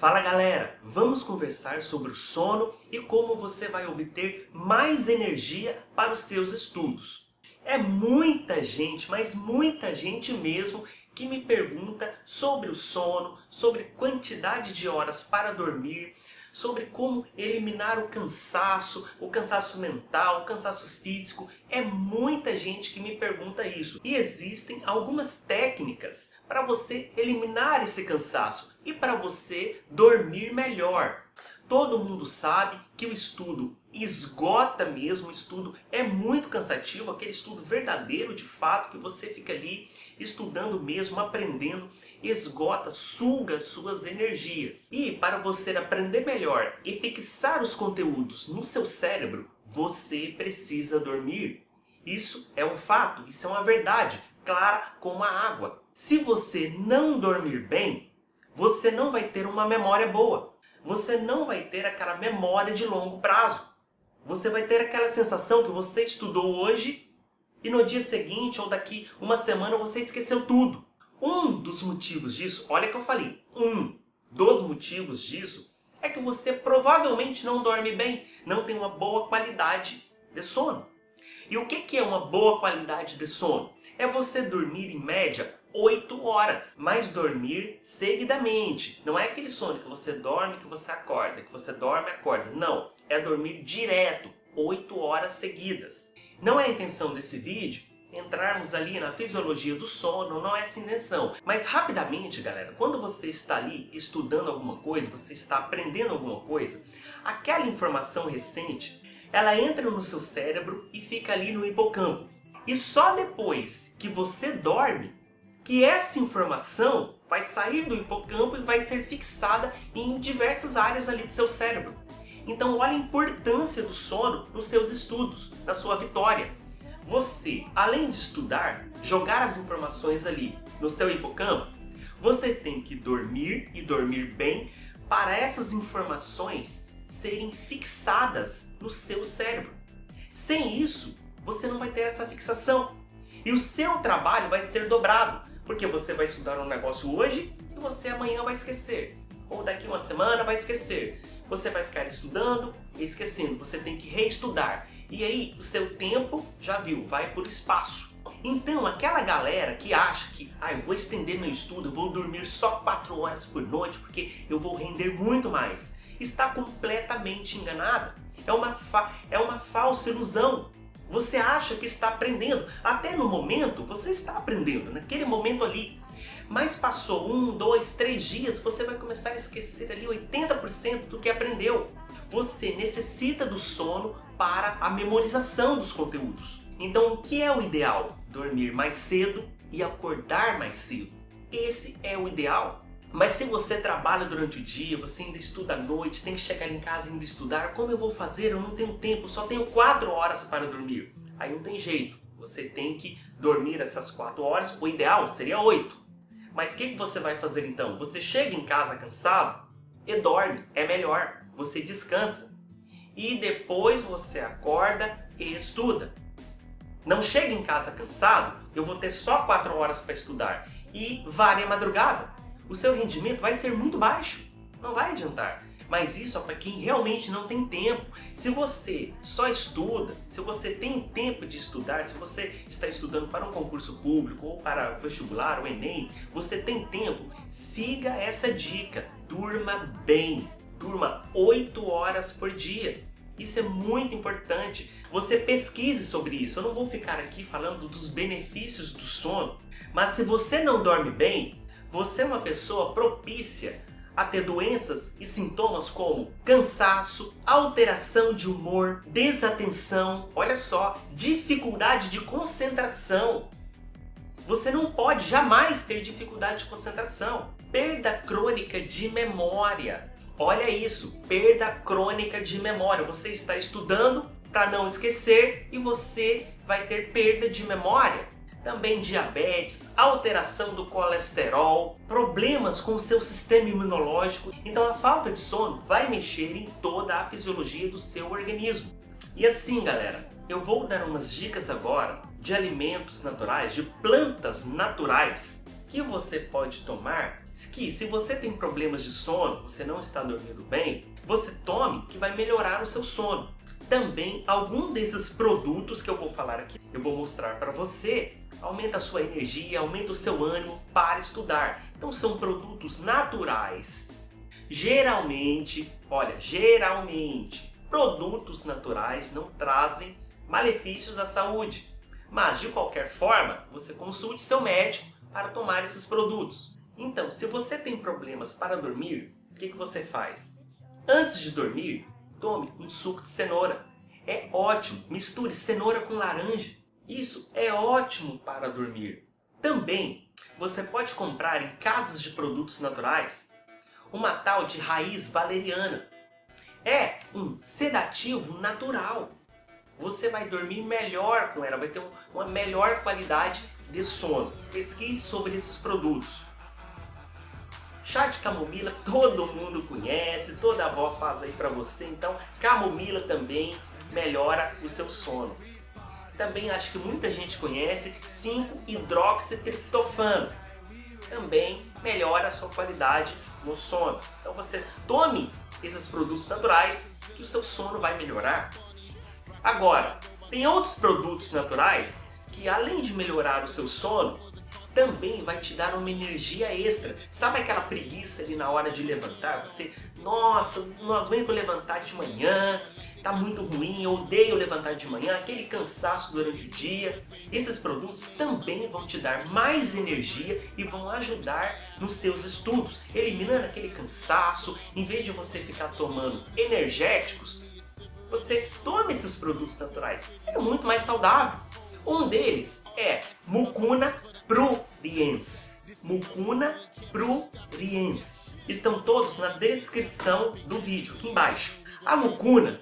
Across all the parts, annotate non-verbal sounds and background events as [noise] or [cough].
Fala galera, vamos conversar sobre o sono e como você vai obter mais energia para os seus estudos. É muita gente, mas muita gente mesmo que me pergunta sobre o sono, sobre quantidade de horas para dormir, sobre como eliminar o cansaço, o cansaço mental, o cansaço físico. É muita gente que me pergunta isso. E existem algumas técnicas para você eliminar esse cansaço e para você dormir melhor. Todo mundo sabe que o estudo esgota mesmo, o estudo é muito cansativo, aquele estudo verdadeiro de fato que você fica ali estudando mesmo, aprendendo, esgota, suga suas energias. E para você aprender melhor e fixar os conteúdos no seu cérebro, você precisa dormir. Isso é um fato, isso é uma verdade, clara como a água. Se você não dormir bem, você não vai ter uma memória boa você não vai ter aquela memória de longo prazo. Você vai ter aquela sensação que você estudou hoje e no dia seguinte ou daqui uma semana você esqueceu tudo. Um dos motivos disso, olha que eu falei, um dos motivos disso é que você provavelmente não dorme bem, não tem uma boa qualidade de sono. E o que é uma boa qualidade de sono? É você dormir em média 8 horas, mas dormir seguidamente. Não é aquele sono que você dorme que você acorda, que você dorme acorda. Não, é dormir direto, 8 horas seguidas. Não é a intenção desse vídeo entrarmos ali na fisiologia do sono, não é essa intenção. Mas rapidamente, galera, quando você está ali estudando alguma coisa, você está aprendendo alguma coisa, aquela informação recente, ela entra no seu cérebro e fica ali no hipocampo. E só depois que você dorme que essa informação vai sair do hipocampo e vai ser fixada em diversas áreas ali do seu cérebro. Então olha a importância do sono nos seus estudos, na sua vitória. Você, além de estudar, jogar as informações ali no seu hipocampo, você tem que dormir e dormir bem para essas informações serem fixadas no seu cérebro. Sem isso, você não vai ter essa fixação. E o seu trabalho vai ser dobrado, porque você vai estudar um negócio hoje e você amanhã vai esquecer. Ou daqui uma semana vai esquecer. Você vai ficar estudando e esquecendo. Você tem que reestudar. E aí o seu tempo, já viu, vai por espaço. Então aquela galera que acha que ah, eu vou estender meu estudo, eu vou dormir só 4 horas por noite porque eu vou render muito mais, está completamente enganada. É uma, é uma falsa ilusão. Você acha que está aprendendo. Até no momento você está aprendendo, naquele momento ali. Mas passou um, dois, três dias, você vai começar a esquecer ali 80% do que aprendeu. Você necessita do sono para a memorização dos conteúdos. Então, o que é o ideal? Dormir mais cedo e acordar mais cedo. Esse é o ideal. Mas se você trabalha durante o dia, você ainda estuda à noite, tem que chegar em casa e ainda estudar, como eu vou fazer? Eu não tenho tempo, só tenho 4 horas para dormir. Aí não tem jeito, você tem que dormir essas 4 horas, o ideal seria 8. Mas o que, que você vai fazer então? Você chega em casa cansado e dorme, é melhor, você descansa. E depois você acorda e estuda. Não chega em casa cansado, eu vou ter só 4 horas para estudar e vare a madrugada o seu rendimento vai ser muito baixo. Não vai adiantar. Mas isso é para quem realmente não tem tempo. Se você só estuda, se você tem tempo de estudar, se você está estudando para um concurso público ou para o vestibular, o Enem, você tem tempo, siga essa dica. Durma bem. Durma 8 horas por dia. Isso é muito importante. Você pesquise sobre isso. Eu não vou ficar aqui falando dos benefícios do sono, mas se você não dorme bem, você é uma pessoa propícia a ter doenças e sintomas como cansaço, alteração de humor, desatenção, olha só, dificuldade de concentração. Você não pode jamais ter dificuldade de concentração. Perda crônica de memória. Olha isso, perda crônica de memória. Você está estudando para não esquecer e você vai ter perda de memória também diabetes, alteração do colesterol, problemas com o seu sistema imunológico. Então a falta de sono vai mexer em toda a fisiologia do seu organismo. E assim, galera, eu vou dar umas dicas agora de alimentos naturais, de plantas naturais que você pode tomar que se você tem problemas de sono, você não está dormindo bem, você tome que vai melhorar o seu sono. Também algum desses produtos que eu vou falar aqui, eu vou mostrar para você, aumenta a sua energia, aumenta o seu ânimo para estudar. Então são produtos naturais. Geralmente, olha, geralmente, produtos naturais não trazem malefícios à saúde. Mas de qualquer forma, você consulte seu médico para tomar esses produtos. Então, se você tem problemas para dormir, o que, que você faz? Antes de dormir, tome um suco de cenoura. É ótimo. Misture cenoura com laranja. Isso é ótimo para dormir. Também, você pode comprar em casas de produtos naturais uma tal de raiz valeriana. É um sedativo natural. Você vai dormir melhor com ela, vai ter uma melhor qualidade de sono. Pesquise sobre esses produtos. Chá de camomila todo mundo conhece, toda avó faz aí para você, então camomila também melhora o seu sono. Também acho que muita gente conhece 5-hidroxitriptofano. Também melhora a sua qualidade no sono. Então você tome esses produtos naturais que o seu sono vai melhorar. Agora, tem outros produtos naturais que além de melhorar o seu sono, também vai te dar uma energia extra. Sabe aquela preguiça ali na hora de levantar? Você, nossa, não aguento levantar de manhã, tá muito ruim, eu odeio levantar de manhã, aquele cansaço durante o dia. Esses produtos também vão te dar mais energia e vão ajudar nos seus estudos, eliminando aquele cansaço. Em vez de você ficar tomando energéticos, você toma esses produtos naturais. É muito mais saudável. Um deles é mucuna pruriens. Mucuna pruriens. Estão todos na descrição do vídeo, aqui embaixo. A mucuna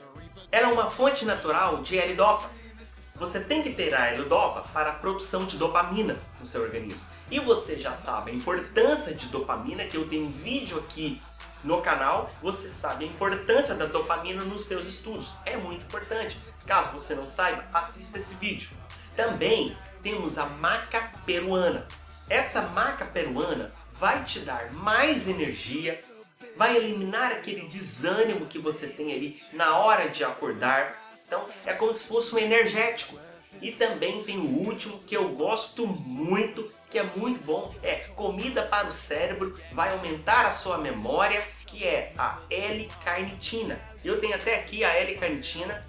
ela é uma fonte natural de L-Dopa. Você tem que ter a L-Dopa para a produção de dopamina no seu organismo. E você já sabe a importância de dopamina, que eu tenho um vídeo aqui no canal, você sabe a importância da dopamina nos seus estudos. É muito importante. Caso você não saiba, assista esse vídeo. Também temos a maca peruana. Essa maca peruana vai te dar mais energia, vai eliminar aquele desânimo que você tem ali na hora de acordar. Então é como se fosse um energético. E também tem o último que eu gosto muito, que é muito bom, é comida para o cérebro, vai aumentar a sua memória, que é a L-carnitina. Eu tenho até aqui a L-carnitina,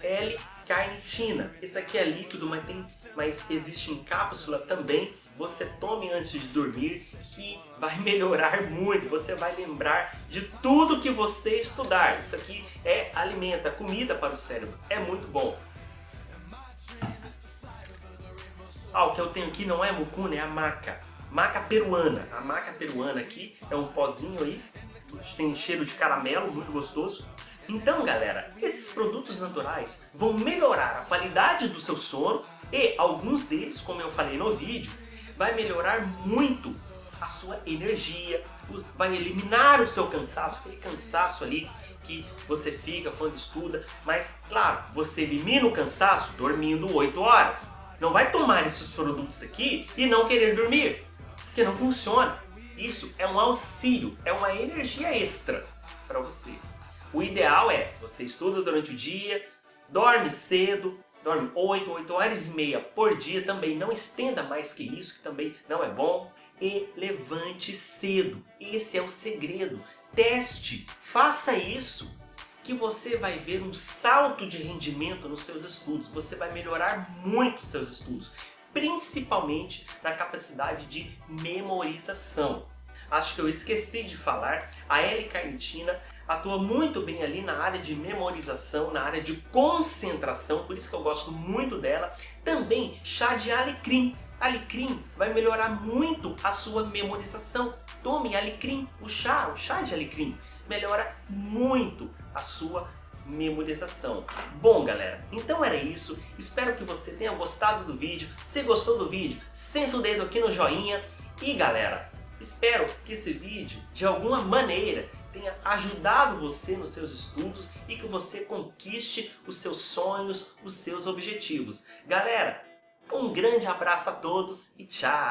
L-carnitina. Esse aqui é líquido, mas, tem, mas existe em cápsula também. Você tome antes de dormir, que vai [laughs] melhorar muito. Você vai lembrar de tudo que você estudar. Isso aqui é alimenta, comida para o cérebro. É muito bom. Ah, o que eu tenho aqui não é mucuna, é a maca. Maca peruana. A maca peruana aqui é um pozinho aí. Tem cheiro de caramelo, muito gostoso. Então, galera, esses produtos naturais vão melhorar a qualidade do seu sono e alguns deles, como eu falei no vídeo, vai melhorar muito a sua energia, vai eliminar o seu cansaço, aquele cansaço ali que você fica quando estuda, mas claro, você elimina o cansaço dormindo 8 horas. Não vai tomar esses produtos aqui e não querer dormir, porque não funciona. Isso é um auxílio, é uma energia extra para você. O ideal é você estuda durante o dia, dorme cedo, dorme 8, 8 horas e meia por dia, também não estenda mais que isso, que também não é bom. E levante cedo. Esse é o segredo. Teste, faça isso, que você vai ver um salto de rendimento nos seus estudos. Você vai melhorar muito os seus estudos, principalmente na capacidade de memorização. Acho que eu esqueci de falar, a L-carnitina atua muito bem ali na área de memorização, na área de concentração, por isso que eu gosto muito dela. Também chá de alecrim. Alecrim vai melhorar muito a sua memorização. Tome alecrim, o chá, o chá de alecrim melhora muito a sua memorização. Bom, galera, então era isso. Espero que você tenha gostado do vídeo. Se gostou do vídeo, senta o dedo aqui no joinha. E galera, espero que esse vídeo, de alguma maneira, tenha ajudado você nos seus estudos e que você conquiste os seus sonhos, os seus objetivos. Galera, Um grande abraço a todos e tchau!